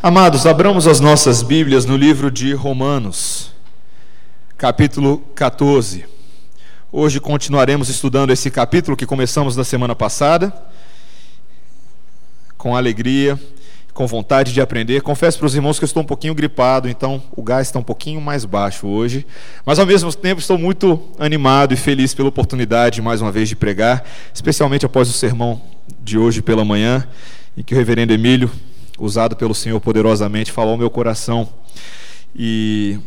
Amados, abramos as nossas Bíblias no livro de Romanos, capítulo 14. Hoje continuaremos estudando esse capítulo que começamos na semana passada, com alegria, com vontade de aprender. Confesso para os irmãos que eu estou um pouquinho gripado, então o gás está um pouquinho mais baixo hoje, mas ao mesmo tempo estou muito animado e feliz pela oportunidade, mais uma vez, de pregar, especialmente após o sermão de hoje pela manhã, em que o reverendo Emílio usado pelo Senhor poderosamente, falou ao meu coração. E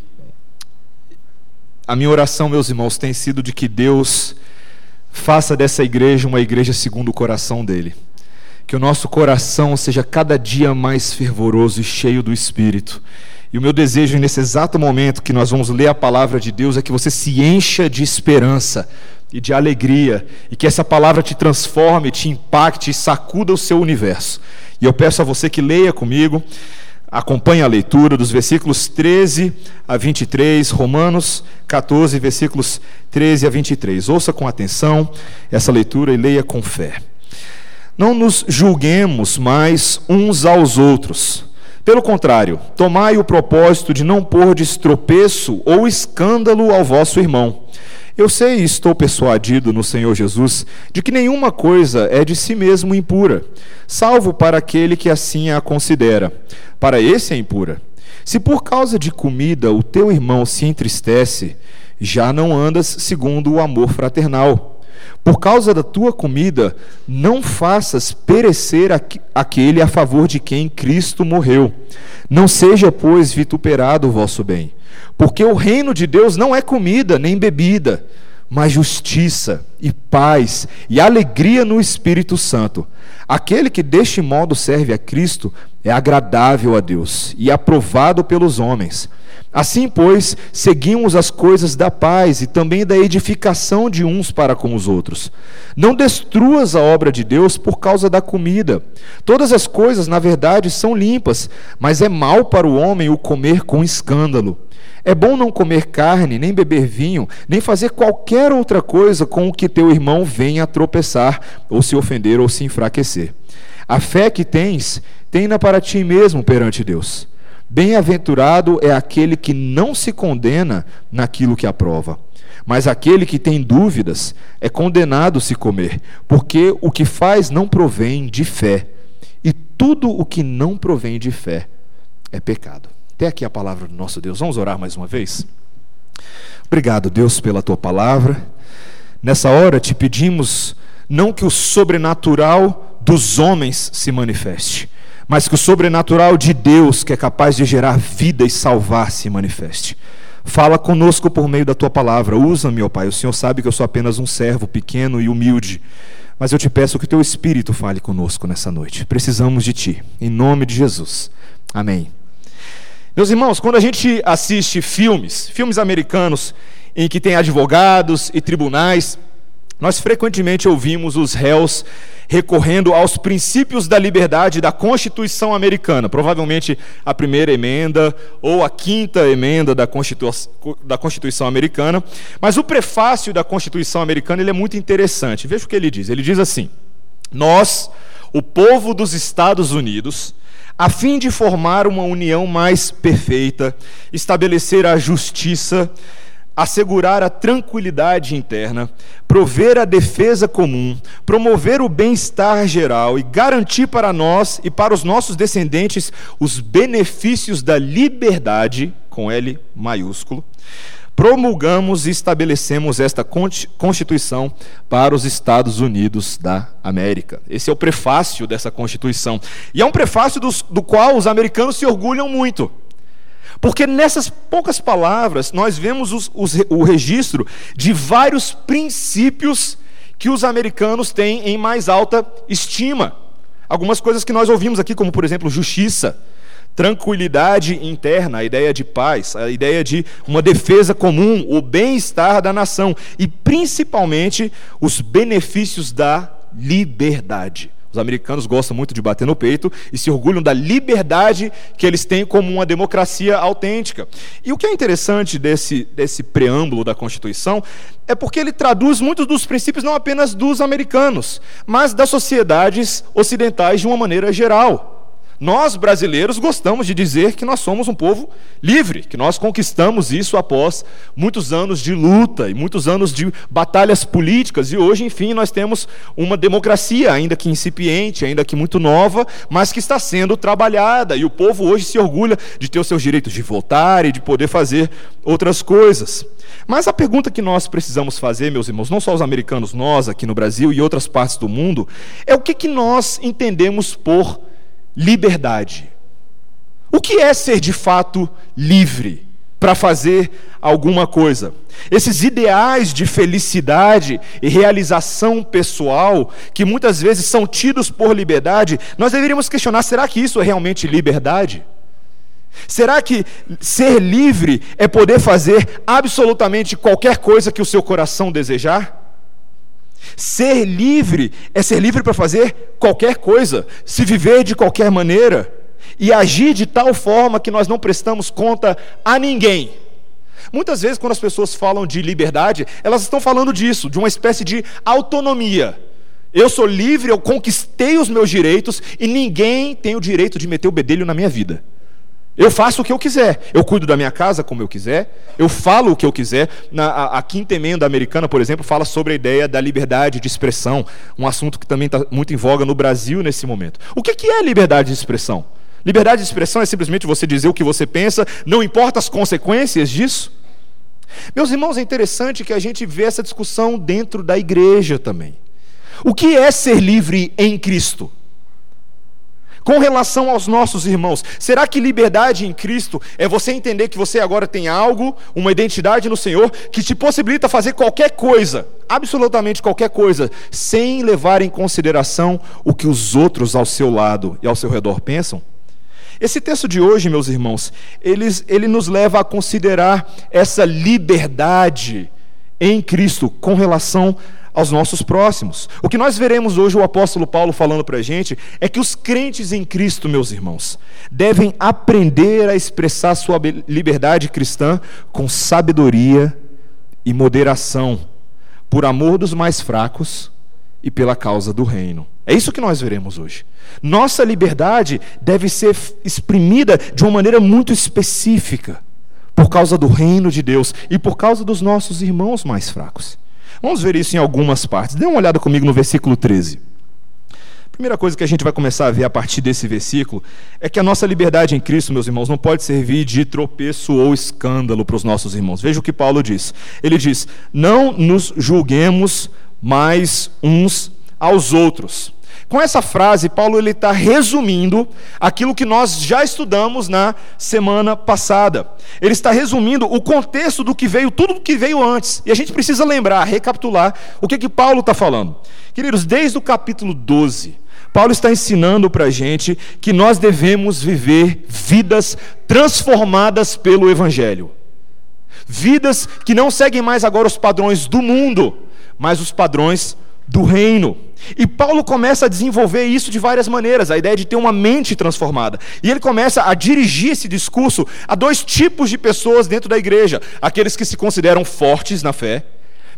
a minha oração, meus irmãos, tem sido de que Deus faça dessa igreja uma igreja segundo o coração dele. Que o nosso coração seja cada dia mais fervoroso e cheio do Espírito. E o meu desejo nesse exato momento que nós vamos ler a palavra de Deus é que você se encha de esperança e de alegria, e que essa palavra te transforme, te impacte e sacuda o seu universo. E eu peço a você que leia comigo, acompanhe a leitura dos versículos 13 a 23, Romanos 14, versículos 13 a 23. Ouça com atenção essa leitura e leia com fé. Não nos julguemos mais uns aos outros. Pelo contrário, tomai o propósito de não pôr de estropeço ou escândalo ao vosso irmão. Eu sei e estou persuadido no Senhor Jesus de que nenhuma coisa é de si mesmo impura, salvo para aquele que assim a considera. Para esse é impura. Se por causa de comida o teu irmão se entristece, já não andas segundo o amor fraternal. Por causa da tua comida, não faças perecer aquele a favor de quem Cristo morreu. Não seja, pois, vituperado o vosso bem. Porque o reino de Deus não é comida nem bebida, mas justiça e paz e alegria no Espírito Santo. Aquele que deste modo serve a Cristo é agradável a Deus e aprovado pelos homens. Assim, pois, seguimos as coisas da paz e também da edificação de uns para com os outros. Não destruas a obra de Deus por causa da comida. Todas as coisas, na verdade, são limpas, mas é mal para o homem o comer com escândalo. É bom não comer carne, nem beber vinho, nem fazer qualquer outra coisa com o que teu irmão venha a tropeçar, ou se ofender, ou se enfraquecer. A fé que tens, tenha para ti mesmo perante Deus. Bem-aventurado é aquele que não se condena naquilo que aprova. Mas aquele que tem dúvidas é condenado se comer, porque o que faz não provém de fé. E tudo o que não provém de fé é pecado. Até aqui a palavra do nosso Deus. Vamos orar mais uma vez? Obrigado, Deus, pela tua palavra. Nessa hora te pedimos não que o sobrenatural dos homens se manifeste, mas que o sobrenatural de Deus, que é capaz de gerar vida e salvar, se manifeste. Fala conosco por meio da tua palavra. Usa-me, ó Pai. O Senhor sabe que eu sou apenas um servo pequeno e humilde. Mas eu te peço que o teu Espírito fale conosco nessa noite. Precisamos de ti. Em nome de Jesus. Amém. Meus irmãos, quando a gente assiste filmes, filmes americanos, em que tem advogados e tribunais, nós frequentemente ouvimos os réus recorrendo aos princípios da liberdade da Constituição americana, provavelmente a primeira emenda ou a quinta emenda da, da Constituição americana. Mas o prefácio da Constituição americana ele é muito interessante. Veja o que ele diz. Ele diz assim: Nós, o povo dos Estados Unidos, a fim de formar uma união mais perfeita, estabelecer a justiça, assegurar a tranquilidade interna, prover a defesa comum, promover o bem-estar geral e garantir para nós e para os nossos descendentes os benefícios da liberdade, com L maiúsculo, promulgamos e estabelecemos esta Constituição para os Estados Unidos da América. Esse é o prefácio dessa Constituição. E é um prefácio dos, do qual os americanos se orgulham muito. Porque nessas poucas palavras nós vemos os, os, o registro de vários princípios que os americanos têm em mais alta estima. Algumas coisas que nós ouvimos aqui, como por exemplo, justiça, tranquilidade interna, a ideia de paz, a ideia de uma defesa comum, o bem-estar da nação e principalmente os benefícios da liberdade. Os americanos gostam muito de bater no peito e se orgulham da liberdade que eles têm como uma democracia autêntica. E o que é interessante desse, desse preâmbulo da Constituição é porque ele traduz muitos dos princípios não apenas dos americanos, mas das sociedades ocidentais de uma maneira geral. Nós, brasileiros, gostamos de dizer que nós somos um povo livre, que nós conquistamos isso após muitos anos de luta e muitos anos de batalhas políticas, e hoje, enfim, nós temos uma democracia, ainda que incipiente, ainda que muito nova, mas que está sendo trabalhada, e o povo hoje se orgulha de ter os seus direitos de votar e de poder fazer outras coisas. Mas a pergunta que nós precisamos fazer, meus irmãos, não só os americanos, nós aqui no Brasil e outras partes do mundo, é o que, que nós entendemos por liberdade. O que é ser de fato livre para fazer alguma coisa? Esses ideais de felicidade e realização pessoal, que muitas vezes são tidos por liberdade, nós deveríamos questionar: será que isso é realmente liberdade? Será que ser livre é poder fazer absolutamente qualquer coisa que o seu coração desejar? Ser livre é ser livre para fazer qualquer coisa, se viver de qualquer maneira e agir de tal forma que nós não prestamos conta a ninguém. Muitas vezes, quando as pessoas falam de liberdade, elas estão falando disso, de uma espécie de autonomia. Eu sou livre, eu conquistei os meus direitos e ninguém tem o direito de meter o bedelho na minha vida. Eu faço o que eu quiser. Eu cuido da minha casa como eu quiser. Eu falo o que eu quiser. Na, a, a, quinta emenda americana, por exemplo, fala sobre a ideia da liberdade de expressão, um assunto que também está muito em voga no Brasil nesse momento. O que, que é liberdade de expressão? Liberdade de expressão é simplesmente você dizer o que você pensa, não importa as consequências disso. Meus irmãos, é interessante que a gente vê essa discussão dentro da igreja também. O que é ser livre em Cristo? Com relação aos nossos irmãos, será que liberdade em Cristo é você entender que você agora tem algo, uma identidade no Senhor, que te possibilita fazer qualquer coisa, absolutamente qualquer coisa, sem levar em consideração o que os outros ao seu lado e ao seu redor pensam? Esse texto de hoje, meus irmãos, ele, ele nos leva a considerar essa liberdade em Cristo com relação aos nossos próximos. O que nós veremos hoje o apóstolo Paulo falando para a gente é que os crentes em Cristo, meus irmãos, devem aprender a expressar sua liberdade cristã com sabedoria e moderação, por amor dos mais fracos e pela causa do reino. É isso que nós veremos hoje. Nossa liberdade deve ser exprimida de uma maneira muito específica, por causa do reino de Deus e por causa dos nossos irmãos mais fracos. Vamos ver isso em algumas partes. Dê uma olhada comigo no versículo 13. A primeira coisa que a gente vai começar a ver a partir desse versículo é que a nossa liberdade em Cristo, meus irmãos, não pode servir de tropeço ou escândalo para os nossos irmãos. Veja o que Paulo diz. Ele diz: Não nos julguemos mais uns aos outros. Com essa frase, Paulo ele está resumindo aquilo que nós já estudamos na semana passada. Ele está resumindo o contexto do que veio, tudo o que veio antes. E a gente precisa lembrar, recapitular o que, que Paulo está falando. Queridos, desde o capítulo 12, Paulo está ensinando para a gente que nós devemos viver vidas transformadas pelo Evangelho. Vidas que não seguem mais agora os padrões do mundo, mas os padrões do reino. E Paulo começa a desenvolver isso de várias maneiras, a ideia de ter uma mente transformada. E ele começa a dirigir esse discurso a dois tipos de pessoas dentro da igreja: aqueles que se consideram fortes na fé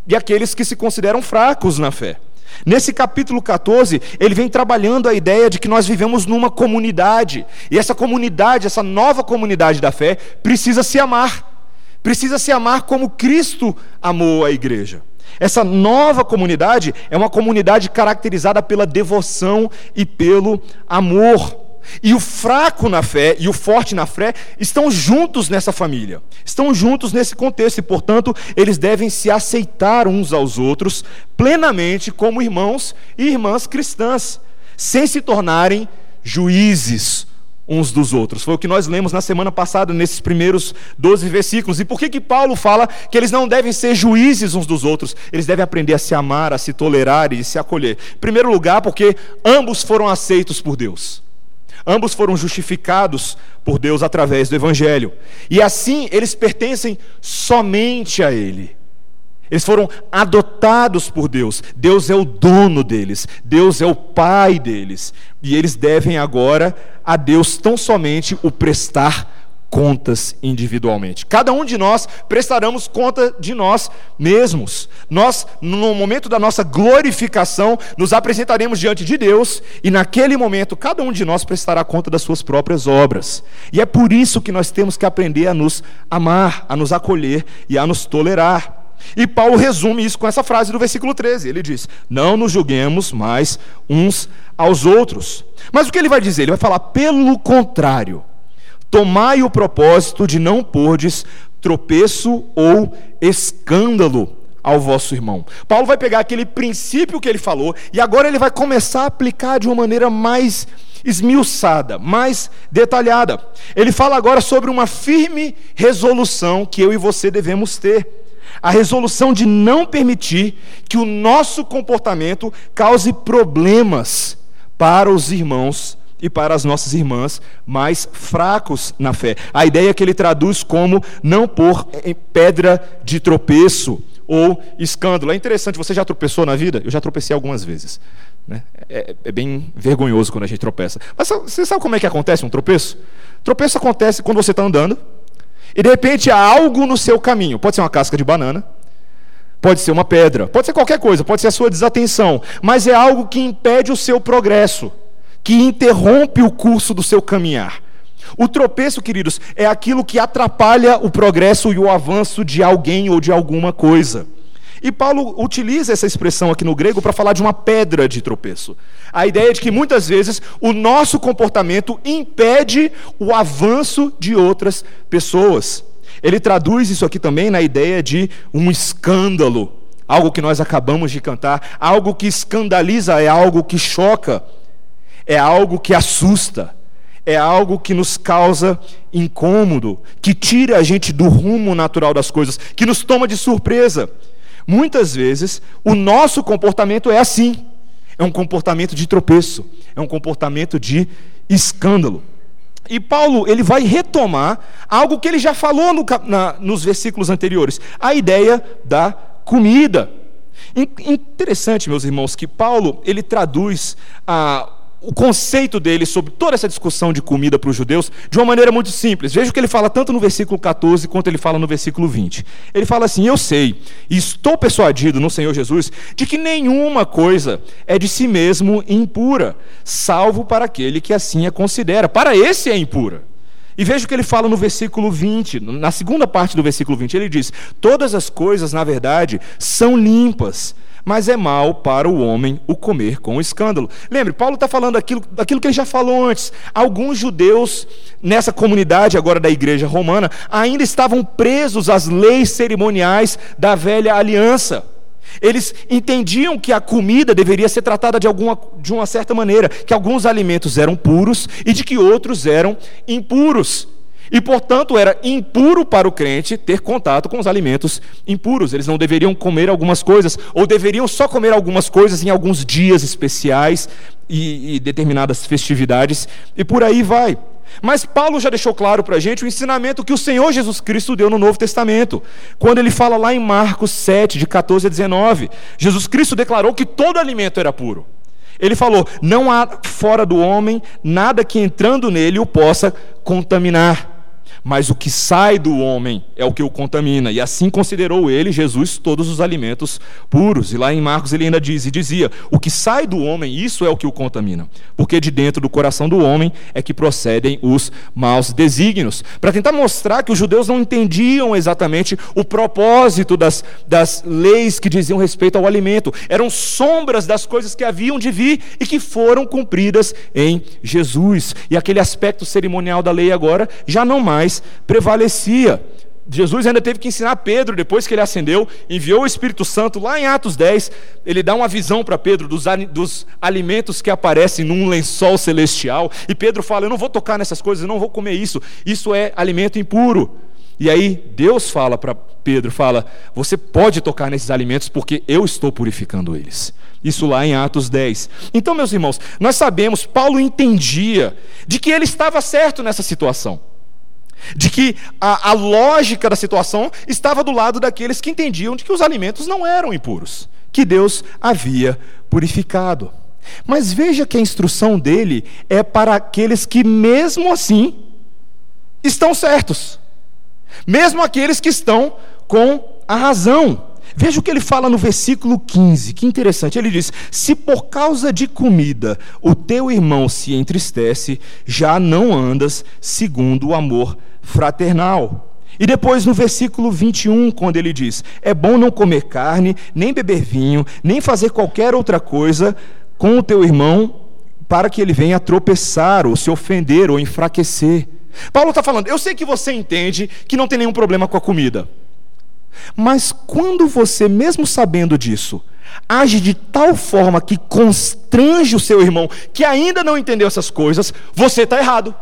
e aqueles que se consideram fracos na fé. Nesse capítulo 14, ele vem trabalhando a ideia de que nós vivemos numa comunidade, e essa comunidade, essa nova comunidade da fé, precisa se amar. Precisa se amar como Cristo amou a igreja. Essa nova comunidade é uma comunidade caracterizada pela devoção e pelo amor. E o fraco na fé e o forte na fé estão juntos nessa família, estão juntos nesse contexto, e portanto, eles devem se aceitar uns aos outros plenamente como irmãos e irmãs cristãs, sem se tornarem juízes uns dos outros. Foi o que nós lemos na semana passada, nesses primeiros 12 versículos. E por que, que Paulo fala que eles não devem ser juízes uns dos outros? Eles devem aprender a se amar, a se tolerar e se acolher. Em primeiro lugar, porque ambos foram aceitos por Deus. Ambos foram justificados por Deus através do Evangelho. E assim eles pertencem somente a Ele. Eles foram adotados por Deus. Deus é o dono deles. Deus é o pai deles. E eles devem agora a Deus tão somente o prestar contas individualmente. Cada um de nós prestaremos conta de nós mesmos. Nós, no momento da nossa glorificação, nos apresentaremos diante de Deus e naquele momento cada um de nós prestará conta das suas próprias obras. E é por isso que nós temos que aprender a nos amar, a nos acolher e a nos tolerar. E Paulo resume isso com essa frase do versículo 13. Ele diz: Não nos julguemos mais uns aos outros. Mas o que ele vai dizer? Ele vai falar, pelo contrário Tomai o propósito de não pordes tropeço ou escândalo ao vosso irmão. Paulo vai pegar aquele princípio que ele falou e agora ele vai começar a aplicar de uma maneira mais esmiuçada, mais detalhada. Ele fala agora sobre uma firme resolução que eu e você devemos ter. A resolução de não permitir que o nosso comportamento cause problemas para os irmãos e para as nossas irmãs mais fracos na fé. A ideia que ele traduz como não pôr pedra de tropeço ou escândalo. É interessante, você já tropeçou na vida? Eu já tropecei algumas vezes. Né? É, é, bem vergonhoso quando a gente tropeça. Mas você sabe como é que acontece um tropeço? Tropeço acontece quando você está andando e de repente há algo no seu caminho. Pode ser uma casca de banana, pode ser uma pedra, pode ser qualquer coisa, pode ser a sua desatenção, mas é algo que impede o seu progresso que interrompe o curso do seu caminhar. O tropeço, queridos, é aquilo que atrapalha o progresso e o avanço de alguém ou de alguma coisa. E Paulo utiliza essa expressão aqui no grego para falar de uma pedra de tropeço. A ideia de que muitas vezes o nosso comportamento impede o avanço de outras pessoas. Ele traduz isso aqui também na ideia de um escândalo, algo que nós acabamos de cantar, algo que escandaliza, é algo que choca é algo que assusta, é algo que nos causa incômodo, que tira a gente do rumo natural das coisas, que nos toma de surpresa. Muitas vezes, o nosso comportamento é assim: é um comportamento de tropeço, é um comportamento de escândalo. E Paulo ele vai retomar algo que ele já falou no, na, nos versículos anteriores, a ideia da comida. Interessante, meus irmãos, que Paulo ele traduz a o conceito dele sobre toda essa discussão de comida para os judeus de uma maneira muito simples. Veja o que ele fala tanto no versículo 14 quanto ele fala no versículo 20. Ele fala assim: Eu sei e estou persuadido no Senhor Jesus de que nenhuma coisa é de si mesmo impura, salvo para aquele que assim a considera. Para esse é impura. E veja o que ele fala no versículo 20, na segunda parte do versículo 20, ele diz: Todas as coisas, na verdade, são limpas mas é mal para o homem o comer com escândalo. Lembre, Paulo está falando aquilo, daquilo que ele já falou antes. Alguns judeus nessa comunidade agora da igreja romana ainda estavam presos às leis cerimoniais da velha aliança. Eles entendiam que a comida deveria ser tratada de, alguma, de uma certa maneira, que alguns alimentos eram puros e de que outros eram impuros. E, portanto, era impuro para o crente ter contato com os alimentos impuros. Eles não deveriam comer algumas coisas, ou deveriam só comer algumas coisas em alguns dias especiais e, e determinadas festividades, e por aí vai. Mas Paulo já deixou claro para a gente o ensinamento que o Senhor Jesus Cristo deu no Novo Testamento. Quando ele fala lá em Marcos 7, de 14 a 19, Jesus Cristo declarou que todo alimento era puro. Ele falou: Não há fora do homem nada que entrando nele o possa contaminar mas o que sai do homem é o que o contamina. E assim considerou ele, Jesus, todos os alimentos puros. E lá em Marcos ele ainda diz, e dizia: o que sai do homem, isso é o que o contamina. Porque de dentro do coração do homem é que procedem os maus desígnios. Para tentar mostrar que os judeus não entendiam exatamente o propósito das, das leis que diziam respeito ao alimento. Eram sombras das coisas que haviam de vir e que foram cumpridas em Jesus. E aquele aspecto cerimonial da lei agora já não mais prevalecia. Jesus ainda teve que ensinar Pedro, depois que ele ascendeu, enviou o Espírito Santo lá em Atos 10. Ele dá uma visão para Pedro dos, dos, alimentos que aparecem num lençol celestial. E Pedro fala: Eu não vou tocar nessas coisas, eu não vou comer isso. Isso é alimento impuro. E aí Deus fala para Pedro: fala, Você pode tocar nesses alimentos porque eu estou purificando eles. Isso lá em Atos 10. Então, meus irmãos, nós sabemos, Paulo entendia de que ele estava certo nessa situação de que a, a, lógica da situação estava do lado daqueles que entendiam de que os alimentos não eram impuros, que Deus havia purificado. Mas veja que a instrução dele é para aqueles que, mesmo assim, estão certos, mesmo aqueles que estão com a razão. Veja o que ele fala no versículo 15, que interessante. Ele diz: Se por causa de comida o teu irmão se entristece, já não andas segundo o amor fraternal. E depois no versículo 21, quando ele diz: É bom não comer carne, nem beber vinho, nem fazer qualquer outra coisa com o teu irmão, para que ele venha tropeçar, ou se ofender, ou enfraquecer. Paulo está falando: Eu sei que você entende que não tem nenhum problema com a comida. Mas quando você, mesmo sabendo disso, age de tal forma que constrange o seu irmão, que ainda não entendeu essas coisas, você está errado.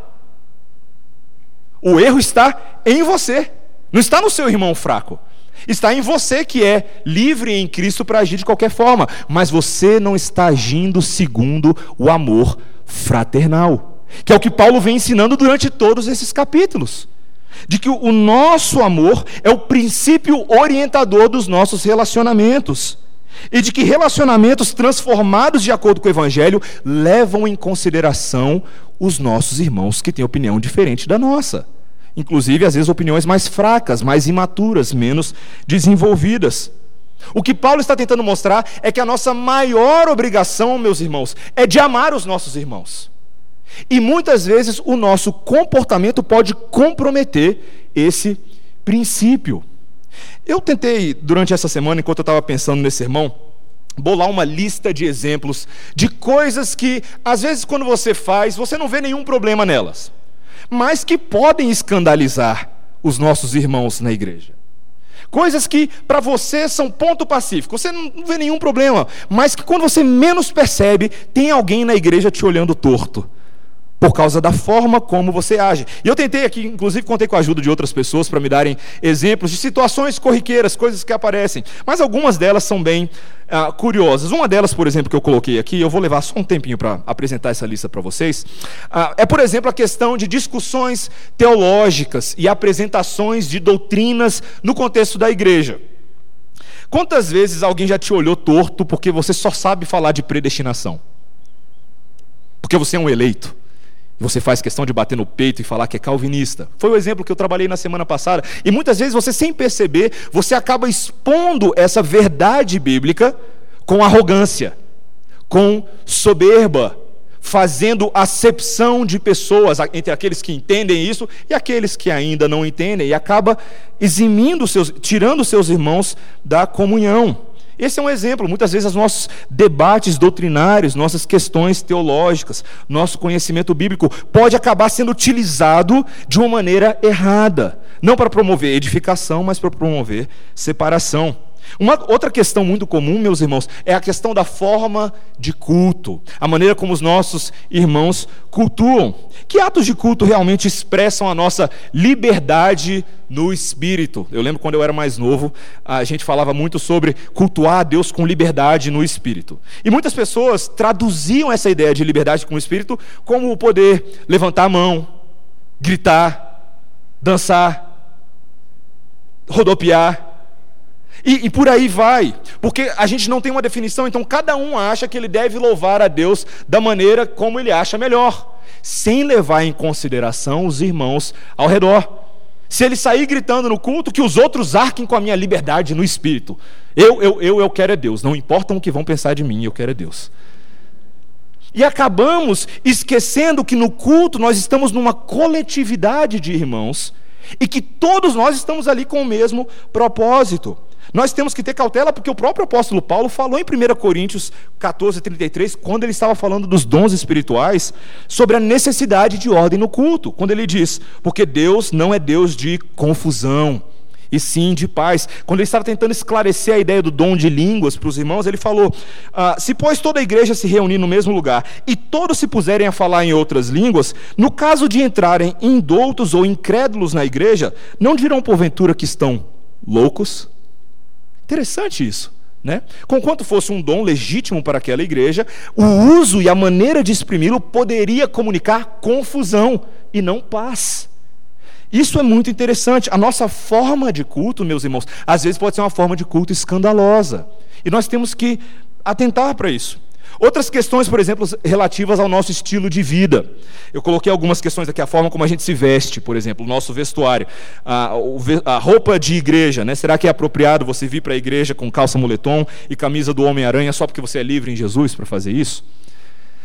O erro está em você, não está no seu irmão fraco. Está em você que é livre em Cristo para agir de qualquer forma, mas você não está agindo segundo o amor fraternal, que é o que Paulo vem ensinando durante todos esses capítulos. De que o nosso amor é o princípio orientador dos nossos relacionamentos. E de que relacionamentos transformados de acordo com o Evangelho levam em consideração os nossos irmãos que têm opinião diferente da nossa. Inclusive, às vezes, opiniões mais fracas, mais imaturas, menos desenvolvidas. O que Paulo está tentando mostrar é que a nossa maior obrigação, meus irmãos, é de amar os nossos irmãos. E muitas vezes o nosso comportamento pode comprometer esse princípio. Eu tentei, durante essa semana, enquanto eu estava pensando nesse sermão, bolar uma lista de exemplos de coisas que, às vezes, quando você faz, você não vê nenhum problema nelas mas que podem escandalizar os nossos irmãos na igreja. Coisas que para você são ponto pacífico, você não vê nenhum problema, mas que quando você menos percebe, tem alguém na igreja te olhando torto por causa da forma como você age. E eu tentei aqui, inclusive contei com a ajuda de outras pessoas para me darem exemplos de situações corriqueiras, coisas que aparecem. Mas algumas delas são bem ah, curiosas. Uma delas, por exemplo, que eu coloquei aqui, eu vou levar só um tempinho para apresentar essa lista para vocês, ah, é, por exemplo, a questão de discussões teológicas e apresentações de doutrinas no contexto da igreja. Quantas vezes alguém já te olhou torto porque você só sabe falar de predestinação? Porque você é um eleito você faz questão de bater no peito e falar que é calvinista. Foi o exemplo que eu trabalhei na semana passada. E muitas vezes você, sem perceber, você acaba expondo essa verdade bíblica com arrogância, com soberba, fazendo acepção de pessoas entre aqueles que entendem isso e aqueles que ainda não entendem, e acaba eximindo seus, tirando seus irmãos da comunhão. Esse é um exemplo. Muitas vezes, os nossos debates doutrinários, nossas questões teológicas, nosso conhecimento bíblico pode acabar sendo utilizado de uma maneira errada. Não para promover edificação, mas para promover separação. Uma outra questão muito comum, meus irmãos, é a questão da forma de culto, a maneira como os nossos irmãos cultuam. Que atos de culto realmente expressam a nossa liberdade no espírito? Eu lembro quando eu era mais novo, a gente falava muito sobre cultuar a Deus com liberdade no espírito. E muitas pessoas traduziam essa ideia de liberdade com o espírito como o poder levantar a mão, gritar, dançar, rodopiar. E, e, por aí vai, porque a gente não tem uma definição, então cada um acha que ele deve louvar a Deus da maneira como ele acha melhor, sem levar em consideração os irmãos ao redor. Se ele sair gritando no culto, que os outros arquem com a minha liberdade no espírito. Eu, eu, eu, eu quero é Deus, não importa o que vão pensar de mim, eu quero é Deus. E acabamos esquecendo que no culto nós estamos numa coletividade de irmãos e que todos nós estamos ali com o mesmo propósito. Nós temos que ter cautela porque o próprio apóstolo Paulo falou em 1 Coríntios 14, 33, quando ele estava falando dos dons espirituais, sobre a necessidade de ordem no culto. Quando ele diz: Porque Deus não é Deus de confusão, e sim de paz. Quando ele estava tentando esclarecer a ideia do dom de línguas para os irmãos, ele falou: ah, Se, pois, toda a igreja se reunir no mesmo lugar e todos se puserem a falar em outras línguas, no caso de entrarem indoutos ou incrédulos na igreja, não dirão porventura que estão loucos? Interessante isso. Né? Conquanto fosse um dom legítimo para aquela igreja, o uso e a maneira de exprimi-lo poderia comunicar confusão e não paz. Isso é muito interessante. A nossa forma de culto, meus irmãos, às vezes pode ser uma forma de culto escandalosa. E nós temos que atentar para isso. Outras questões, por exemplo, relativas ao nosso estilo de vida. Eu coloquei algumas questões aqui, a forma como a gente se veste, por exemplo, o nosso vestuário, a, a roupa de igreja, né? Será que é apropriado você vir para a igreja com calça moletom e camisa do Homem-Aranha só porque você é livre em Jesus para fazer isso?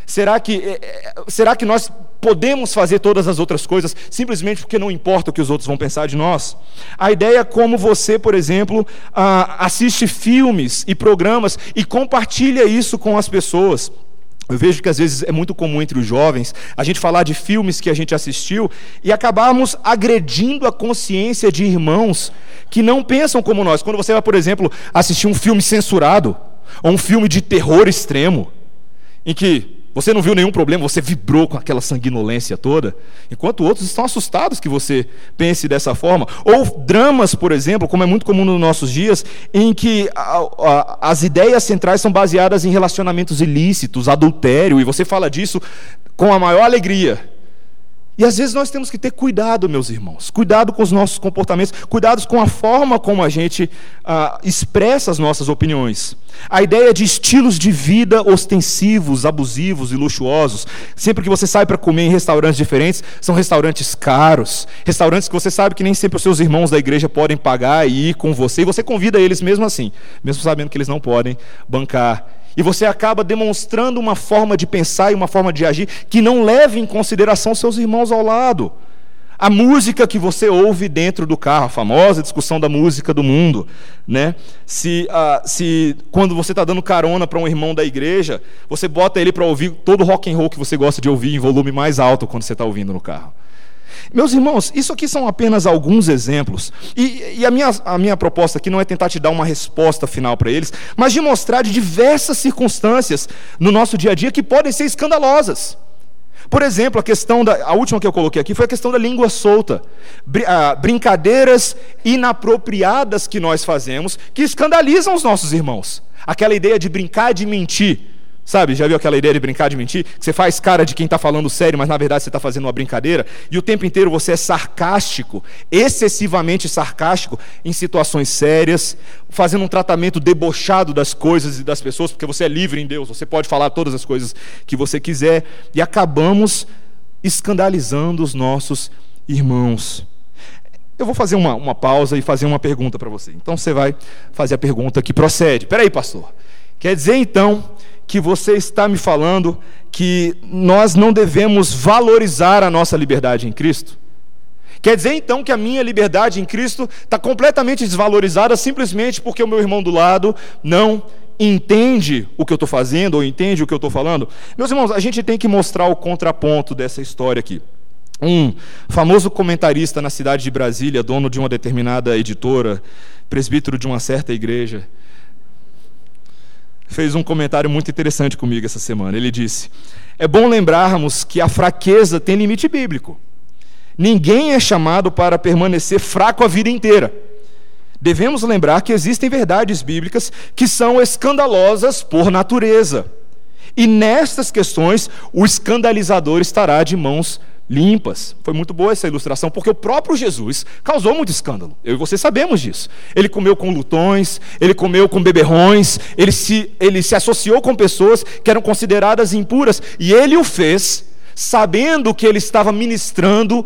Será que, é, é, será que nós podemos fazer todas as outras coisas simplesmente porque não importa o que os outros vão pensar de nós? A ideia é como você, por exemplo, assiste filmes e programas e compartilha isso com as pessoas. Eu vejo que às vezes é muito comum entre os jovens a gente falar de filmes que a gente assistiu e acabarmos agredindo a consciência de irmãos que não pensam como nós. Quando você vai, por exemplo, assistir um filme censurado ou um filme de terror extremo, em que você não viu nenhum problema, você vibrou com aquela sanguinolência toda, enquanto outros estão assustados que você pense dessa forma. Ou dramas, por exemplo, como é muito comum nos nossos dias, em que a, a, as ideias centrais são baseadas em relacionamentos ilícitos, adultério, e você fala disso com a maior alegria. E às vezes nós temos que ter cuidado, meus irmãos, cuidado com os nossos comportamentos, cuidados com a forma como a gente ah, expressa as nossas opiniões. A ideia de estilos de vida ostensivos, abusivos e luxuosos. Sempre que você sai para comer em restaurantes diferentes, são restaurantes caros, restaurantes que você sabe que nem sempre os seus irmãos da igreja podem pagar e ir com você, e você convida eles mesmo assim, mesmo sabendo que eles não podem bancar e você acaba demonstrando uma forma de pensar e uma forma de agir que não leva em consideração seus irmãos ao lado. A música que você ouve dentro do carro, a famosa discussão da música do mundo, né? Se, uh, se quando você está dando carona para um irmão da igreja, você bota ele para ouvir todo o rock and roll que você gosta de ouvir em volume mais alto quando você está ouvindo no carro. Meus irmãos, isso aqui são apenas alguns exemplos. E, e, a, minha, a minha proposta aqui não é tentar te dar uma resposta final para eles, mas de mostrar de diversas circunstâncias no nosso dia a dia que podem ser escandalosas. Por exemplo, a questão da. A última que eu coloquei aqui foi a questão da língua solta. Brincadeiras inapropriadas que nós fazemos que escandalizam os nossos irmãos. Aquela ideia de brincar de mentir. Sabe, já viu aquela ideia de brincar de mentir? Que você faz cara de quem está falando sério, mas na verdade você está fazendo uma brincadeira, e o tempo inteiro você é sarcástico, excessivamente sarcástico, em situações sérias, fazendo um tratamento debochado das coisas e das pessoas, porque você é livre em Deus, você pode falar todas as coisas que você quiser, e acabamos escandalizando os nossos irmãos. Eu vou fazer uma, uma pausa e fazer uma pergunta para você. Então você vai fazer a pergunta que procede. Peraí, pastor. Quer dizer então que você está me falando que nós não devemos valorizar a nossa liberdade em Cristo? Quer dizer então que a minha liberdade em Cristo está completamente desvalorizada simplesmente porque o meu irmão do lado não entende o que eu estou fazendo ou entende o que eu estou falando? Meus irmãos, a gente tem que mostrar o contraponto dessa história aqui. Um famoso comentarista na cidade de Brasília, dono de uma determinada editora, presbítero de uma certa igreja, fez um comentário muito interessante comigo essa semana. Ele disse: É bom lembrarmos que a fraqueza tem limite bíblico. Ninguém é chamado para permanecer fraco a vida inteira. Devemos lembrar que existem verdades bíblicas que são escandalosas por natureza. E nestas questões, o escandalizador estará de mãos limpas. Foi muito boa essa ilustração, porque o próprio Jesus causou muito escândalo. Eu e você sabemos disso. Ele comeu com lutões, ele comeu com beberrões, ele se, ele se associou com pessoas que eram consideradas impuras, e ele o fez sabendo que ele estava ministrando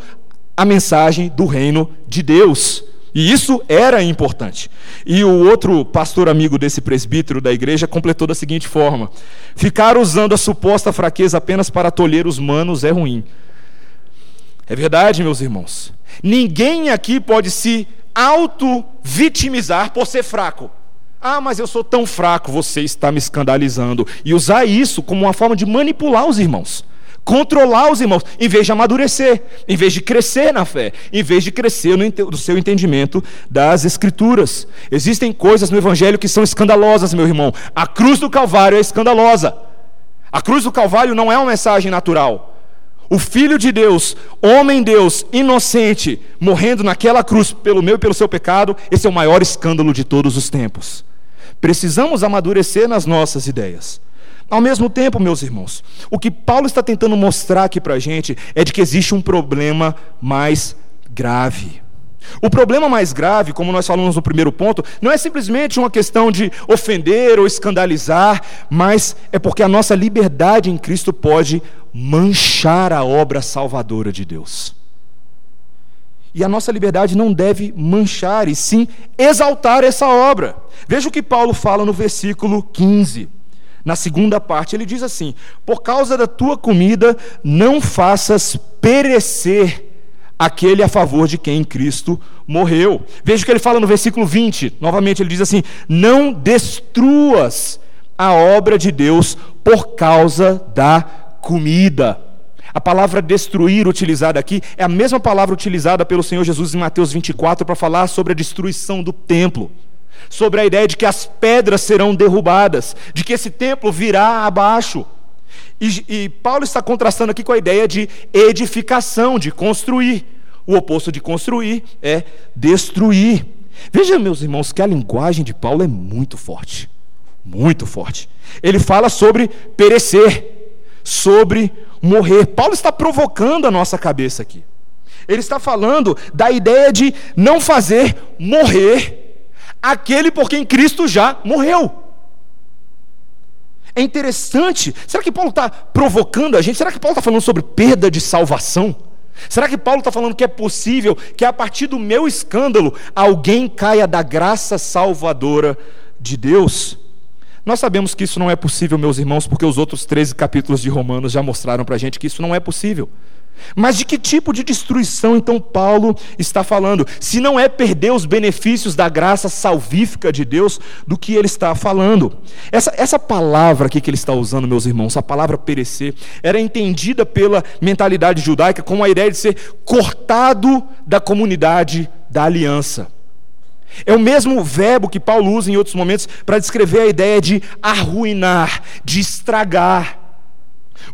a mensagem do reino de Deus. E isso era importante. E o outro pastor amigo desse presbítero da igreja completou da seguinte forma: ficar usando a suposta fraqueza apenas para tolher os manos é ruim. É verdade, meus irmãos. Ninguém aqui pode se auto-vitimizar por ser fraco. Ah, mas eu sou tão fraco, você está me escandalizando. E usar isso como uma forma de manipular os irmãos. Controlar os irmãos, em vez de amadurecer, em vez de crescer na fé, em vez de crescer no, seu entendimento das Escrituras. Existem coisas no Evangelho que são escandalosas, meu irmão. A cruz do Calvário é escandalosa. A cruz do Calvário não é uma mensagem natural. O Filho de Deus, homem Deus, inocente, morrendo naquela cruz pelo meu e pelo seu pecado, esse é o maior escândalo de todos os tempos. Precisamos amadurecer nas nossas ideias. Ao mesmo tempo, meus irmãos, o que Paulo está tentando mostrar aqui para a gente é de que existe um problema mais grave. O problema mais grave, como nós falamos no primeiro ponto, não é simplesmente uma questão de ofender ou escandalizar, mas é porque a nossa liberdade em Cristo pode manchar a obra salvadora de Deus. E a nossa liberdade não deve manchar, e sim exaltar essa obra. Veja o que Paulo fala no versículo 15. Na segunda parte, ele diz assim: Por causa da tua comida, não faças perecer aquele a favor de quem Cristo morreu. Veja o que ele fala no versículo 20. Novamente, ele diz assim: Não destruas a obra de Deus por causa da comida. A palavra destruir utilizada aqui é a mesma palavra utilizada pelo Senhor Jesus em Mateus 24 para falar sobre a destruição do templo. Sobre a ideia de que as pedras serão derrubadas, de que esse templo virá abaixo. E, e Paulo está contrastando aqui com a ideia de edificação, de construir. O oposto de construir é destruir. Veja, meus irmãos, que a linguagem de Paulo é muito forte. Muito forte. Ele fala sobre perecer, sobre morrer. Paulo está provocando a nossa cabeça aqui. Ele está falando da ideia de não fazer morrer aquele por quem Cristo já morreu. É interessante. Será que Paulo está provocando a gente? Será que Paulo está falando sobre perda de salvação? Será que Paulo está falando que é possível que a partir do meu escândalo alguém caia da graça salvadora de Deus? Nós sabemos que isso não é possível, meus irmãos, porque os outros 13 capítulos de Romanos já mostraram para a gente que isso não é possível. Mas de que tipo de destruição então Paulo está falando? Se não é perder os benefícios da graça salvífica de Deus, do que ele está falando? Essa, essa palavra aqui que ele está usando, meus irmãos, a palavra perecer, era entendida pela mentalidade judaica como a ideia de ser cortado da comunidade da aliança. É o mesmo verbo que Paulo usa em outros momentos para descrever a ideia de arruinar, de estragar.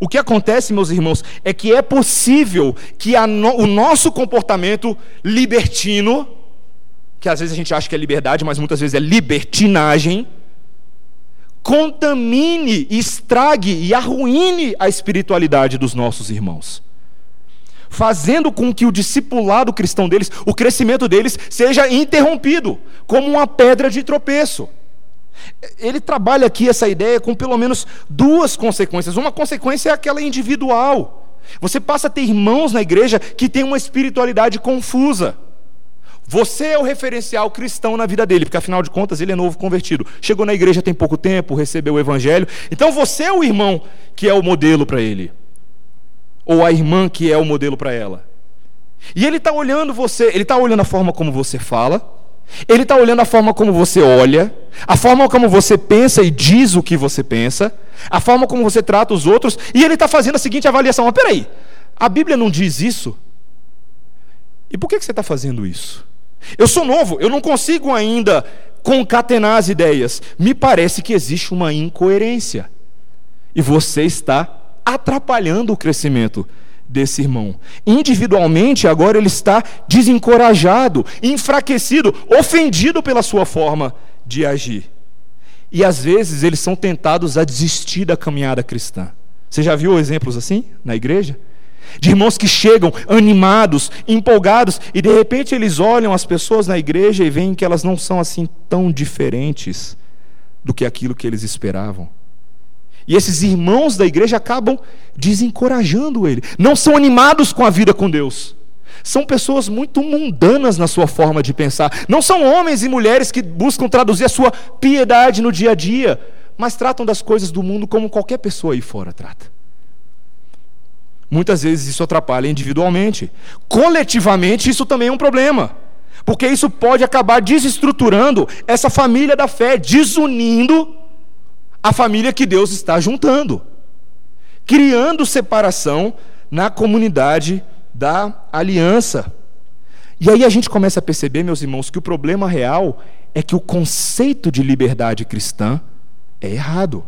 O que acontece, meus irmãos, é que é possível que no, o nosso comportamento libertino, que às vezes a gente acha que é liberdade, mas muitas vezes é libertinagem, contamine, estrague e arruine a espiritualidade dos nossos irmãos. Fazendo com que o discipulado cristão deles, o crescimento deles, seja interrompido, como uma pedra de tropeço. Ele trabalha aqui essa ideia com pelo menos duas consequências. Uma consequência é aquela individual. Você passa a ter irmãos na igreja que têm uma espiritualidade confusa. Você é o referencial cristão na vida dele, porque afinal de contas ele é novo convertido. Chegou na igreja tem pouco tempo, recebeu o evangelho. Então você é o irmão que é o modelo para ele. Ou a irmã que é o modelo para ela. E ele está olhando você, ele está olhando a forma como você fala, ele está olhando a forma como você olha, a forma como você pensa e diz o que você pensa, a forma como você trata os outros, e ele está fazendo a seguinte avaliação: mas peraí, a Bíblia não diz isso? E por que, que você está fazendo isso? Eu sou novo, eu não consigo ainda concatenar as ideias. Me parece que existe uma incoerência. E você está atrapalhando o crescimento desse irmão. Individualmente, agora ele está desencorajado, enfraquecido, ofendido pela sua forma de agir. E às vezes eles são tentados a desistir da caminhada cristã. Você já viu exemplos assim na igreja? De irmãos que chegam animados, empolgados, e de repente eles olham as pessoas na igreja e veem que elas não são assim tão diferentes do que aquilo que eles esperavam. E esses irmãos da igreja acabam desencorajando ele. Não são animados com a vida com Deus. São pessoas muito mundanas na sua forma de pensar. Não são homens e mulheres que buscam traduzir a sua piedade no dia a dia, mas tratam das coisas do mundo como qualquer pessoa aí fora trata. Muitas vezes isso atrapalha individualmente. Coletivamente, isso também é um problema. Porque isso pode acabar desestruturando essa família da fé, desunindo a família que Deus está juntando, criando separação na comunidade da aliança. E aí a gente começa a perceber, meus irmãos, que o problema real é que o conceito de liberdade cristã é errado.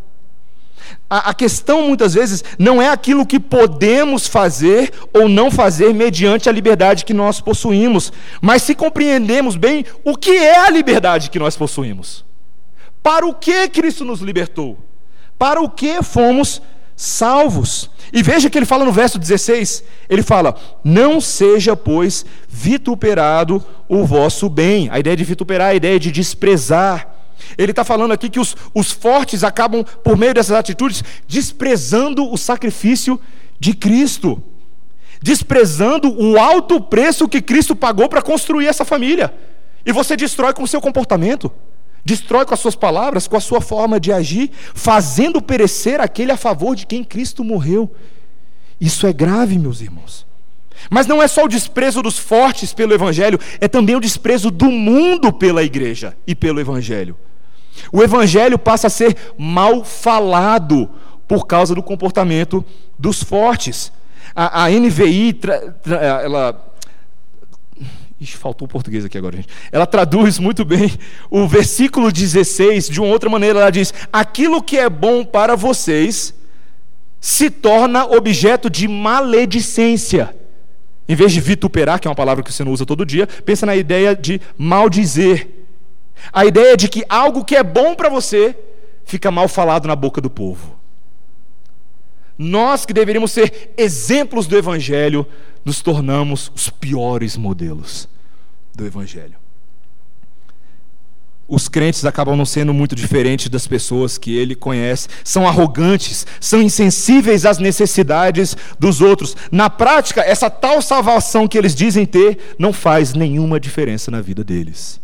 A, questão muitas vezes não é aquilo que podemos fazer ou não fazer mediante a liberdade que nós possuímos, mas se compreendemos bem o que é a liberdade que nós possuímos. Para o que Cristo nos libertou? Para o que fomos salvos. E veja que ele fala no verso 16: ele fala, não seja, pois, vituperado o vosso bem. A ideia de vituperar é a ideia de desprezar. Ele está falando aqui que os, os fortes acabam, por meio dessas atitudes, desprezando o sacrifício de Cristo, desprezando o alto preço que Cristo pagou para construir essa família. E você destrói com o seu comportamento, destrói com as suas palavras, com a sua forma de agir, fazendo perecer aquele a favor de quem Cristo morreu. Isso é grave, meus irmãos. Mas não é só o desprezo dos fortes pelo Evangelho, é também o desprezo do mundo pela igreja e pelo Evangelho. O Evangelho passa a ser mal falado por causa do comportamento dos fortes. A, a NVI, tra, tra, ela. Ixi, faltou o português aqui agora, gente. Ela traduz muito bem o versículo 16 de uma outra maneira. Ela diz: Aquilo que é bom para vocês se torna objeto de maledicência. Em vez de vituperar, que é uma palavra que você não usa todo dia, pensa na ideia de maldizer. A ideia de que algo que é bom para você fica mal falado na boca do povo. Nós que deveríamos ser exemplos do Evangelho, nos tornamos os piores modelos do Evangelho. Os crentes acabam não sendo muito diferentes das pessoas que ele conhece. São arrogantes, são insensíveis às necessidades dos outros. Na prática, essa tal salvação que eles dizem ter não faz nenhuma diferença na vida deles.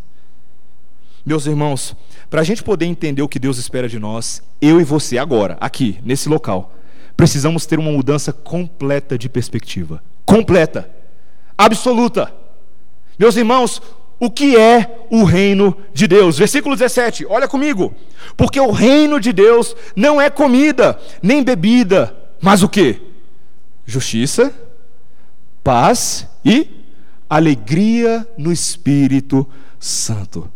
Meus irmãos, para a gente poder entender o que Deus espera de nós, eu e você, agora, aqui, nesse local, precisamos ter uma mudança completa de perspectiva. Completa. Absoluta. Meus irmãos, o que é o reino de Deus? Versículo 17, olha comigo. Porque o reino de Deus não é comida, nem bebida, mas o que? Justiça, paz e alegria no Espírito Santo.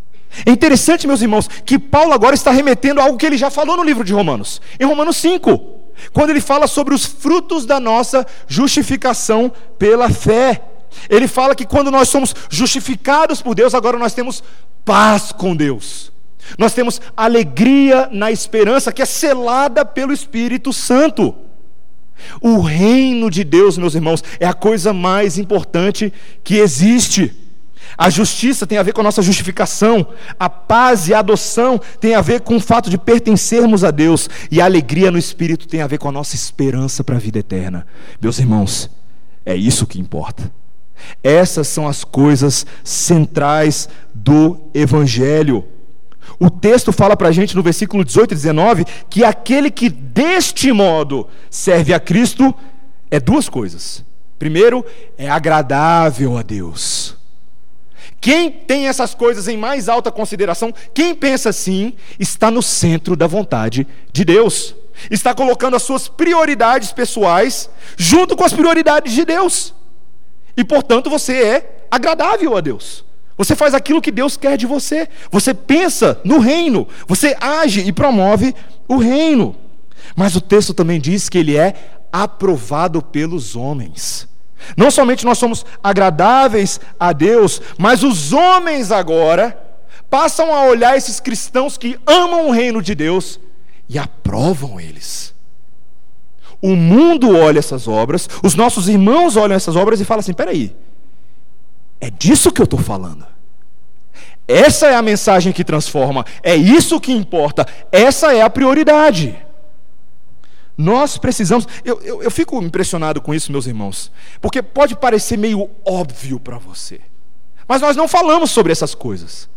É interessante, meus irmãos, que Paulo agora está remetendo a algo que ele já falou no livro de Romanos, em Romanos 5, quando ele fala sobre os frutos da nossa justificação pela fé. Ele fala que quando nós somos justificados por Deus, agora nós temos paz com Deus. Nós temos alegria na esperança que é selada pelo Espírito Santo. O reino de Deus, meus irmãos, é a coisa mais importante que existe. A justiça tem a ver com a nossa justificação, a paz e a adoção tem a ver com o fato de pertencermos a Deus, e a alegria no espírito tem a ver com a nossa esperança para a vida eterna. Meus irmãos, é isso que importa. Essas são as coisas centrais do Evangelho. O texto fala para a gente no versículo 18 e 19 que aquele que deste modo serve a Cristo é duas coisas. Primeiro, é agradável a Deus. Quem tem essas coisas em mais alta consideração, quem pensa assim, está no centro da vontade de Deus. Está colocando as suas prioridades pessoais junto com as prioridades de Deus. E, portanto, você é agradável a Deus. Você faz aquilo que Deus quer de você. Você pensa no reino. Você age e promove o reino. Mas o texto também diz que ele é aprovado pelos homens. Não somente nós somos agradáveis a Deus, mas os homens agora passam a olhar esses cristãos que amam o reino de Deus e aprovam eles. O mundo olha essas obras, os nossos irmãos olham essas obras e falam assim: peraí, é disso que eu estou falando. Essa é a mensagem que transforma, é isso que importa, essa é a prioridade. Nós precisamos. Eu, eu, eu, fico impressionado com isso, meus irmãos, porque pode parecer meio óbvio para você, mas nós não falamos sobre essas coisas.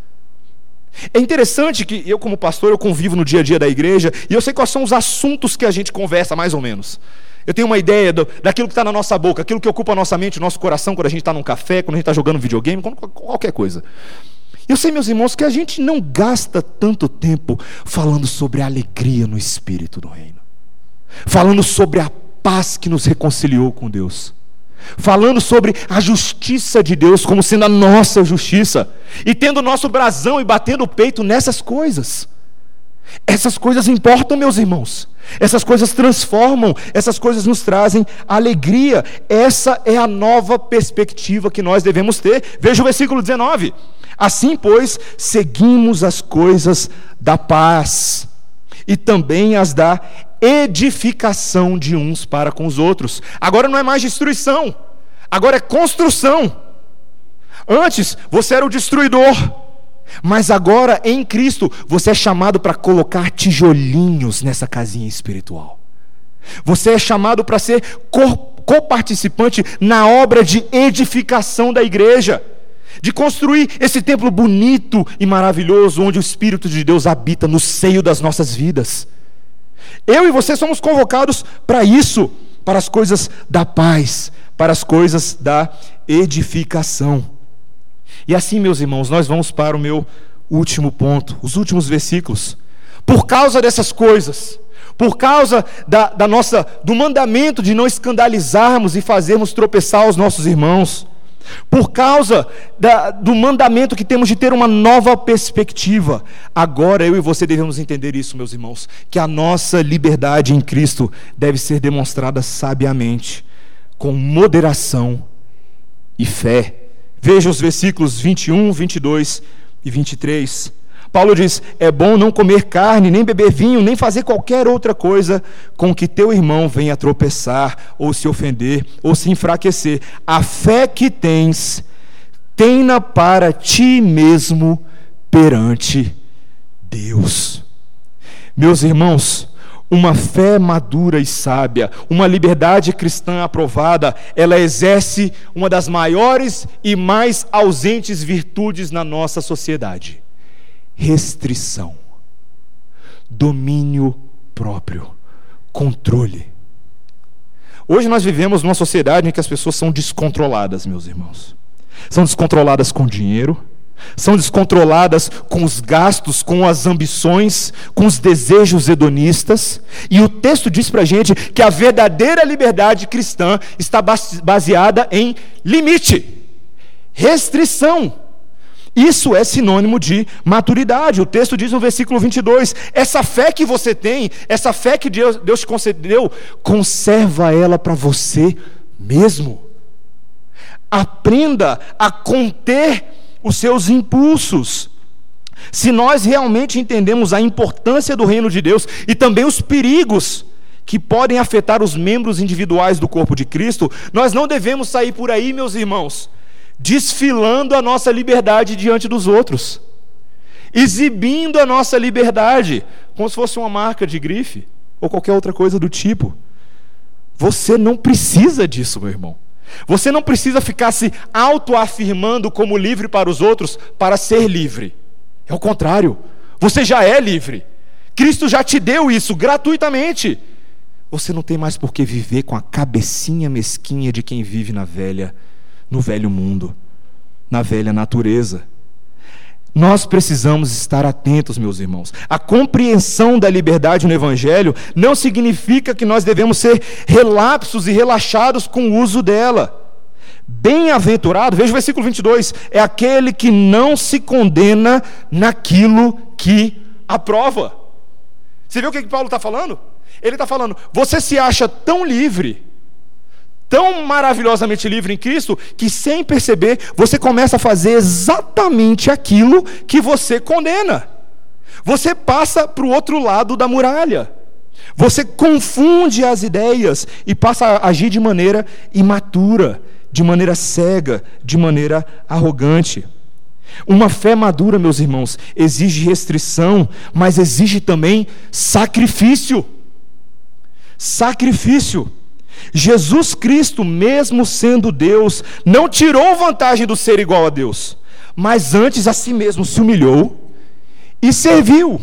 É interessante que eu, como pastor, eu convivo no dia a dia da igreja e eu sei quais são os assuntos que a gente conversa, mais ou menos. Eu tenho uma ideia do, daquilo que está na nossa boca, aquilo que ocupa a nossa mente, o nosso coração, quando a gente está num café, quando a gente está jogando videogame, qualquer coisa. Eu sei, meus irmãos, que a gente não gasta tanto tempo falando sobre a alegria no espírito do reino falando sobre a paz que nos reconciliou com Deus, falando sobre a justiça de Deus como sendo a nossa justiça, e tendo o nosso brasão e batendo o peito nessas coisas. Essas coisas importam, meus irmãos. Essas coisas transformam, essas coisas nos trazem alegria. Essa é a nova perspectiva que nós devemos ter. Veja o versículo 19. Assim, pois, seguimos as coisas da paz e também as da edificação de uns para com os outros. Agora não é mais destruição, agora é construção. Antes você era o destruidor, mas agora em Cristo você é chamado para colocar tijolinhos nessa casinha espiritual. Você é chamado para ser coparticipante na obra de edificação da igreja, de construir esse templo bonito e maravilhoso onde o Espírito de Deus habita no seio das nossas vidas. Eu e você somos convocados para isso, para as coisas da paz, para as coisas da edificação. E assim, meus irmãos, nós vamos para o meu último ponto, os últimos versículos. Por causa dessas coisas, por causa da, da nossa, do mandamento de não escandalizarmos e fazermos tropeçar os nossos irmãos, por causa da, do mandamento que temos de ter uma nova perspectiva. Agora eu e você devemos entender isso, meus irmãos, que a nossa liberdade em Cristo deve ser demonstrada sabiamente, com moderação e fé. Veja os versículos 21, 22 e 23. Paulo diz: É bom não comer carne, nem beber vinho, nem fazer qualquer outra coisa com que teu irmão venha tropeçar, ou se ofender, ou se enfraquecer. A fé que tens, tenha para ti mesmo perante Deus. Meus irmãos, uma fé madura e sábia, uma liberdade cristã aprovada, ela exerce uma das maiores e mais ausentes virtudes na nossa sociedade restrição, domínio próprio, controle. Hoje nós vivemos numa sociedade em que as pessoas são descontroladas, meus irmãos. São descontroladas com dinheiro, são descontroladas com os gastos, com as ambições, com os desejos hedonistas. E o texto diz para a gente que a verdadeira liberdade cristã está baseada em limite, restrição. Isso é sinônimo de maturidade. O texto diz no versículo 22: essa fé que você tem, essa fé que Deus, Deus te concedeu, conserva ela para você mesmo. Aprenda a conter os seus impulsos. Se nós realmente entendemos a importância do reino de Deus e também os perigos que podem afetar os membros individuais do corpo de Cristo, nós não devemos sair por aí, meus irmãos desfilando a nossa liberdade diante dos outros, exibindo a nossa liberdade, como se fosse uma marca de grife ou qualquer outra coisa do tipo. Você não precisa disso, meu irmão. Você não precisa ficar se autoafirmando como livre para os outros para ser livre. É o contrário. Você já é livre. Cristo já te deu isso gratuitamente. Você não tem mais por que viver com a cabecinha mesquinha de quem vive na velha no velho mundo, na velha natureza. Nós precisamos estar atentos, meus irmãos. A compreensão da liberdade no Evangelho não significa que nós devemos ser relapsos e relaxados com o uso dela. Bem-aventurado, veja o versículo 22, é aquele que não se condena naquilo que aprova. Você viu o que Paulo está falando? Ele está falando, você se acha tão livre tão maravilhosamente livre em Cristo que, sem perceber, você começa a fazer exatamente aquilo que você condena. Você passa para o outro lado da muralha. Você confunde as ideias e passa a agir de maneira imatura, de maneira cega, de maneira arrogante. Uma fé madura, meus irmãos, exige restrição, mas exige também sacrifício. Sacrifício. Jesus Cristo, mesmo sendo Deus, não tirou vantagem do ser igual a Deus, mas antes a si mesmo se humilhou e serviu.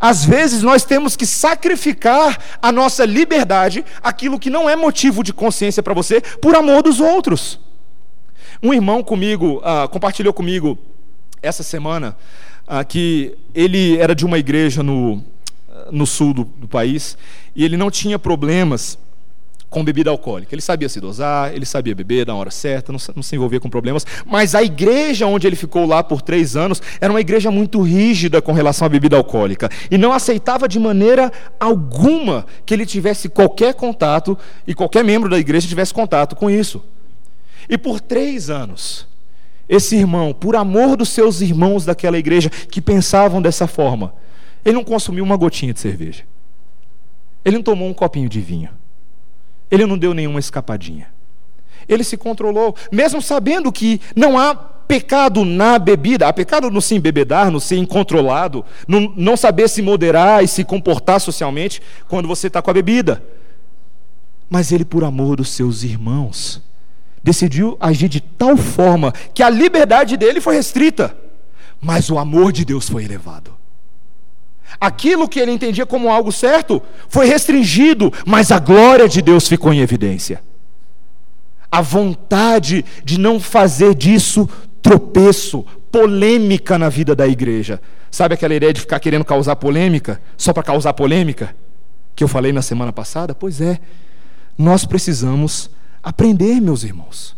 Às vezes nós temos que sacrificar a nossa liberdade, aquilo que não é motivo de consciência para você, por amor dos outros. Um irmão comigo ah, compartilhou comigo essa semana ah, que ele era de uma igreja no, no sul do, do país e ele não tinha problemas com bebida alcoólica. Ele sabia se dosar, ele sabia beber na hora certa, não, não, se envolvia com problemas. Mas a igreja onde ele ficou lá por três anos era uma igreja muito rígida com relação à bebida alcoólica. E não aceitava de maneira alguma que ele tivesse qualquer contato e qualquer membro da igreja tivesse contato com isso. E por três anos, esse irmão, por amor dos seus irmãos daquela igreja que pensavam dessa forma, ele não consumiu uma gotinha de cerveja. Ele não tomou um copinho de vinho. Ele não deu nenhuma escapadinha. Ele se controlou, mesmo sabendo que não há pecado na bebida, há pecado no se embebedar, no ser incontrolado, no não saber se moderar e se comportar socialmente quando você está com a bebida. Mas ele, por amor dos seus irmãos, decidiu agir de tal forma que a liberdade dele foi restrita, mas o amor de Deus foi elevado. Aquilo que ele entendia como algo certo foi restringido, mas a glória de Deus ficou em evidência. A vontade de não fazer disso tropeço, polêmica na vida da igreja. Sabe aquela ideia de ficar querendo causar polêmica, só para causar polêmica? Que eu falei na semana passada? Pois é, nós precisamos aprender, meus irmãos.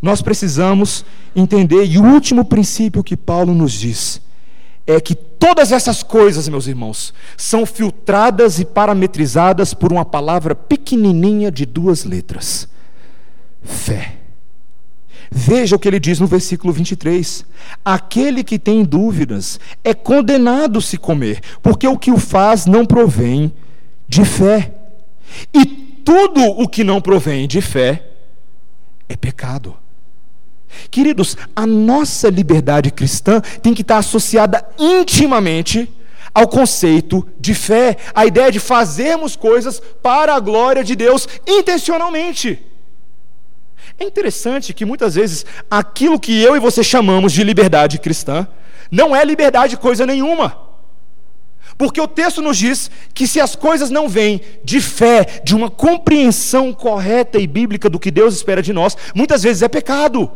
Nós precisamos entender, e o último princípio que Paulo nos diz é que todas essas coisas, meus irmãos, são filtradas e parametrizadas por uma palavra pequenininha de duas letras: fé. Veja o que ele diz no versículo 23. Aquele que tem dúvidas é condenado se comer, porque o que o faz não provém de fé. E tudo o que não provém de fé é pecado. Queridos, a nossa liberdade cristã tem que estar associada intimamente ao conceito de fé, a ideia de fazermos coisas para a glória de Deus intencionalmente. É interessante que muitas vezes aquilo que eu e você chamamos de liberdade cristã não é liberdade coisa nenhuma. Porque o texto nos diz que se as coisas não vêm de fé, de uma compreensão correta e bíblica do que Deus espera de nós, muitas vezes é pecado.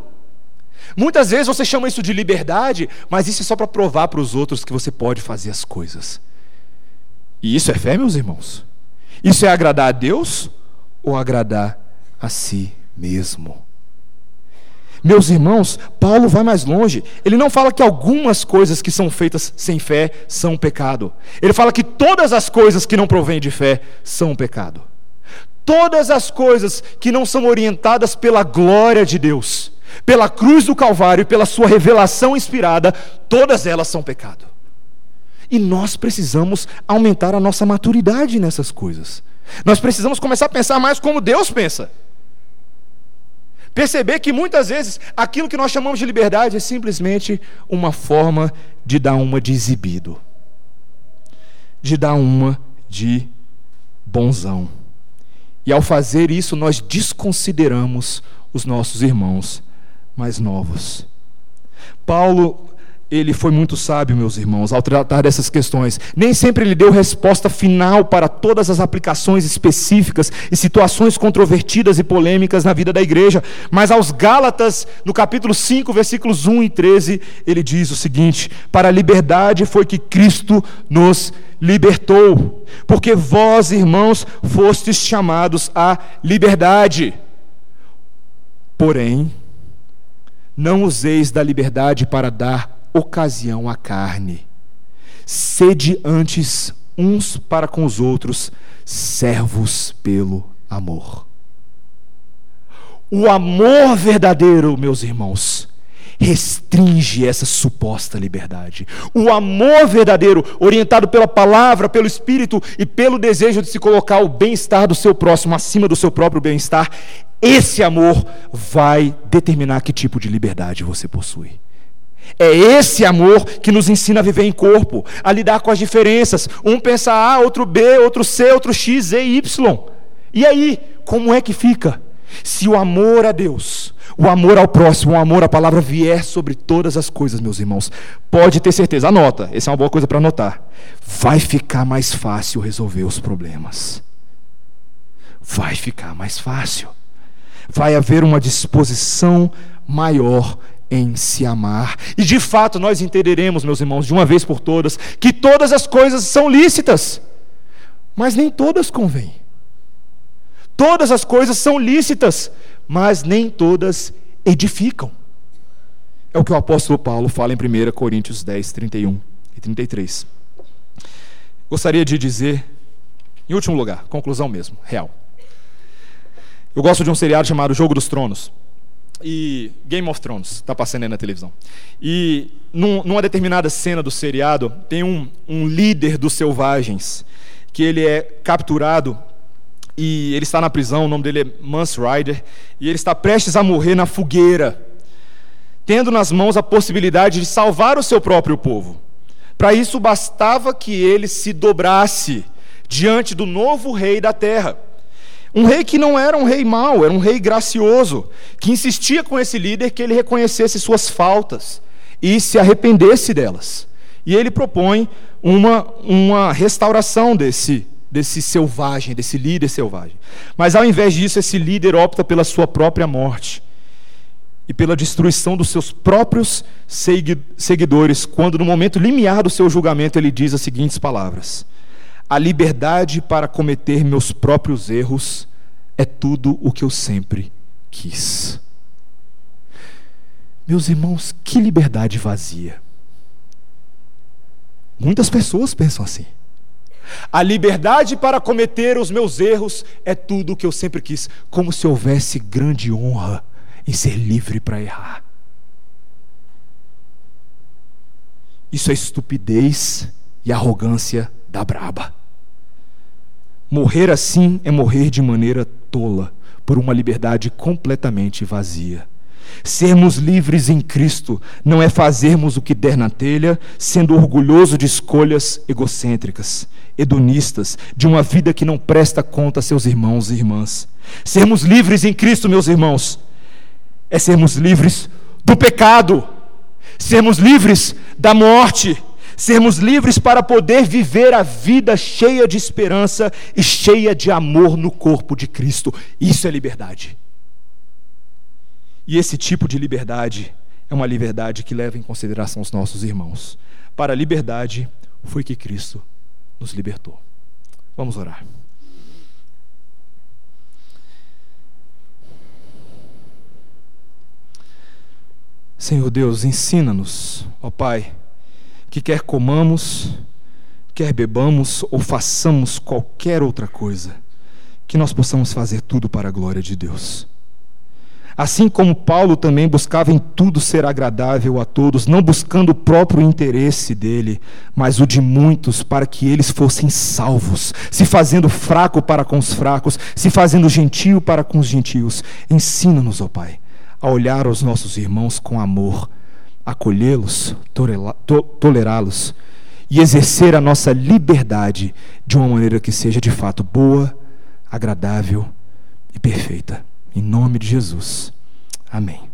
Muitas vezes você chama isso de liberdade, mas isso é só para provar para os outros que você pode fazer as coisas. E isso é fé, meus irmãos? Isso é agradar a Deus ou agradar a si mesmo? Meus irmãos, Paulo vai mais longe. Ele não fala que algumas coisas que são feitas sem fé são pecado. Ele fala que todas as coisas que não provêm de fé são pecado. Todas as coisas que não são orientadas pela glória de Deus, pela cruz do Calvário pela sua revelação inspirada, todas elas são pecado. E nós precisamos aumentar a nossa maturidade nessas coisas. Nós precisamos começar a pensar mais como Deus pensa. Perceber que muitas vezes aquilo que nós chamamos de liberdade é simplesmente uma forma de dar uma de exibido, de dar uma de bonzão. E ao fazer isso, nós desconsideramos os nossos irmãos mais novos. Paulo ele foi muito sábio, meus irmãos, ao tratar dessas questões. Nem sempre ele deu resposta final para todas as aplicações específicas e situações controvertidas e polêmicas na vida da igreja, mas aos Gálatas, no capítulo 5, versículos 1 e 13, ele diz o seguinte: Para a liberdade foi que Cristo nos libertou, porque vós, irmãos, fostes chamados à liberdade. Porém, não useis da liberdade para dar ocasião à carne. Sede antes uns para com os outros, servos pelo amor. O amor verdadeiro, meus irmãos, restringe essa suposta liberdade. O amor verdadeiro, orientado pela palavra, pelo espírito e pelo desejo de se colocar o bem-estar do seu próximo acima do seu próprio bem-estar, esse amor vai determinar que tipo de liberdade você possui. É esse amor que nos ensina a viver em corpo, a lidar com as diferenças. Um pensa A, outro B, outro C, outro X, Z, Y. E aí, como é que fica? Se o amor a Deus, o amor ao próximo, o amor à palavra vier sobre todas as coisas, meus irmãos, pode ter certeza, anota, essa é uma boa coisa para anotar. Vai ficar mais fácil resolver os problemas. Vai ficar mais fácil. Vai haver uma disposição maior em se amar. E de fato nós entenderemos, meus irmãos, de uma vez por todas, que todas as coisas são lícitas, mas nem todas convêm. Todas as coisas são lícitas, mas nem todas edificam. É o que o apóstolo Paulo fala em 1 Coríntios 10, 31 e 33. Gostaria de dizer, em último lugar, conclusão mesmo, real. Eu gosto de um seriado chamado Jogo dos Tronos e Game of Thrones está passando aí na televisão. E num, numa determinada cena do seriado tem um, um líder dos selvagens que ele é capturado e ele está na prisão, o nome dele é Mance Rider, e ele está prestes a morrer na fogueira, tendo nas mãos a possibilidade de salvar o seu próprio povo. Para isso bastava que ele se dobrasse diante do novo rei da terra. Um rei que não era um rei mau, era um rei gracioso, que insistia com esse líder que ele reconhecesse suas faltas e se arrependesse delas. E ele propõe uma, uma restauração desse, desse selvagem, desse líder selvagem. Mas ao invés disso, esse líder opta pela sua própria morte e pela destruição dos seus próprios seguidores, quando no momento limiar do seu julgamento ele diz as seguintes palavras: A liberdade para cometer meus próprios erros é tudo o que eu sempre quis. Meus irmãos, que liberdade vazia. Muitas pessoas pensam assim. A liberdade para cometer os meus erros é tudo o que eu sempre quis, como se houvesse grande honra em ser livre para errar. Isso é estupidez e arrogância da braba. Morrer assim é morrer de maneira tola, por uma liberdade completamente vazia. Sermos livres em Cristo não é fazermos o que der na telha, sendo orgulhoso de escolhas egocêntricas, hedonistas, de uma vida que não presta conta a seus irmãos e irmãs. Sermos livres em Cristo, meus irmãos, é sermos livres do pecado, sermos livres da morte, sermos livres para poder viver a vida cheia de esperança e cheia de amor no corpo de Cristo. Isso é liberdade. E esse tipo de liberdade é uma liberdade que leva em consideração os nossos irmãos. Para a liberdade foi que Cristo nos libertou. Vamos orar. Senhor Deus, ensina-nos, ó Pai, que quer comamos, quer bebamos ou façamos qualquer outra coisa, que nós possamos fazer tudo para a glória de Deus. Assim como Paulo também buscava em tudo ser agradável a todos, não buscando o próprio interesse dele, mas o de muitos, para que eles fossem salvos, se fazendo fraco para com os fracos, se fazendo gentio para com os gentios. Ensina-nos, ó Pai, a olhar aos nossos irmãos com amor, acolhê-los, tolerá-los e exercer a nossa liberdade de uma maneira que seja de fato boa, agradável e perfeita. Em nome de Jesus. Amém.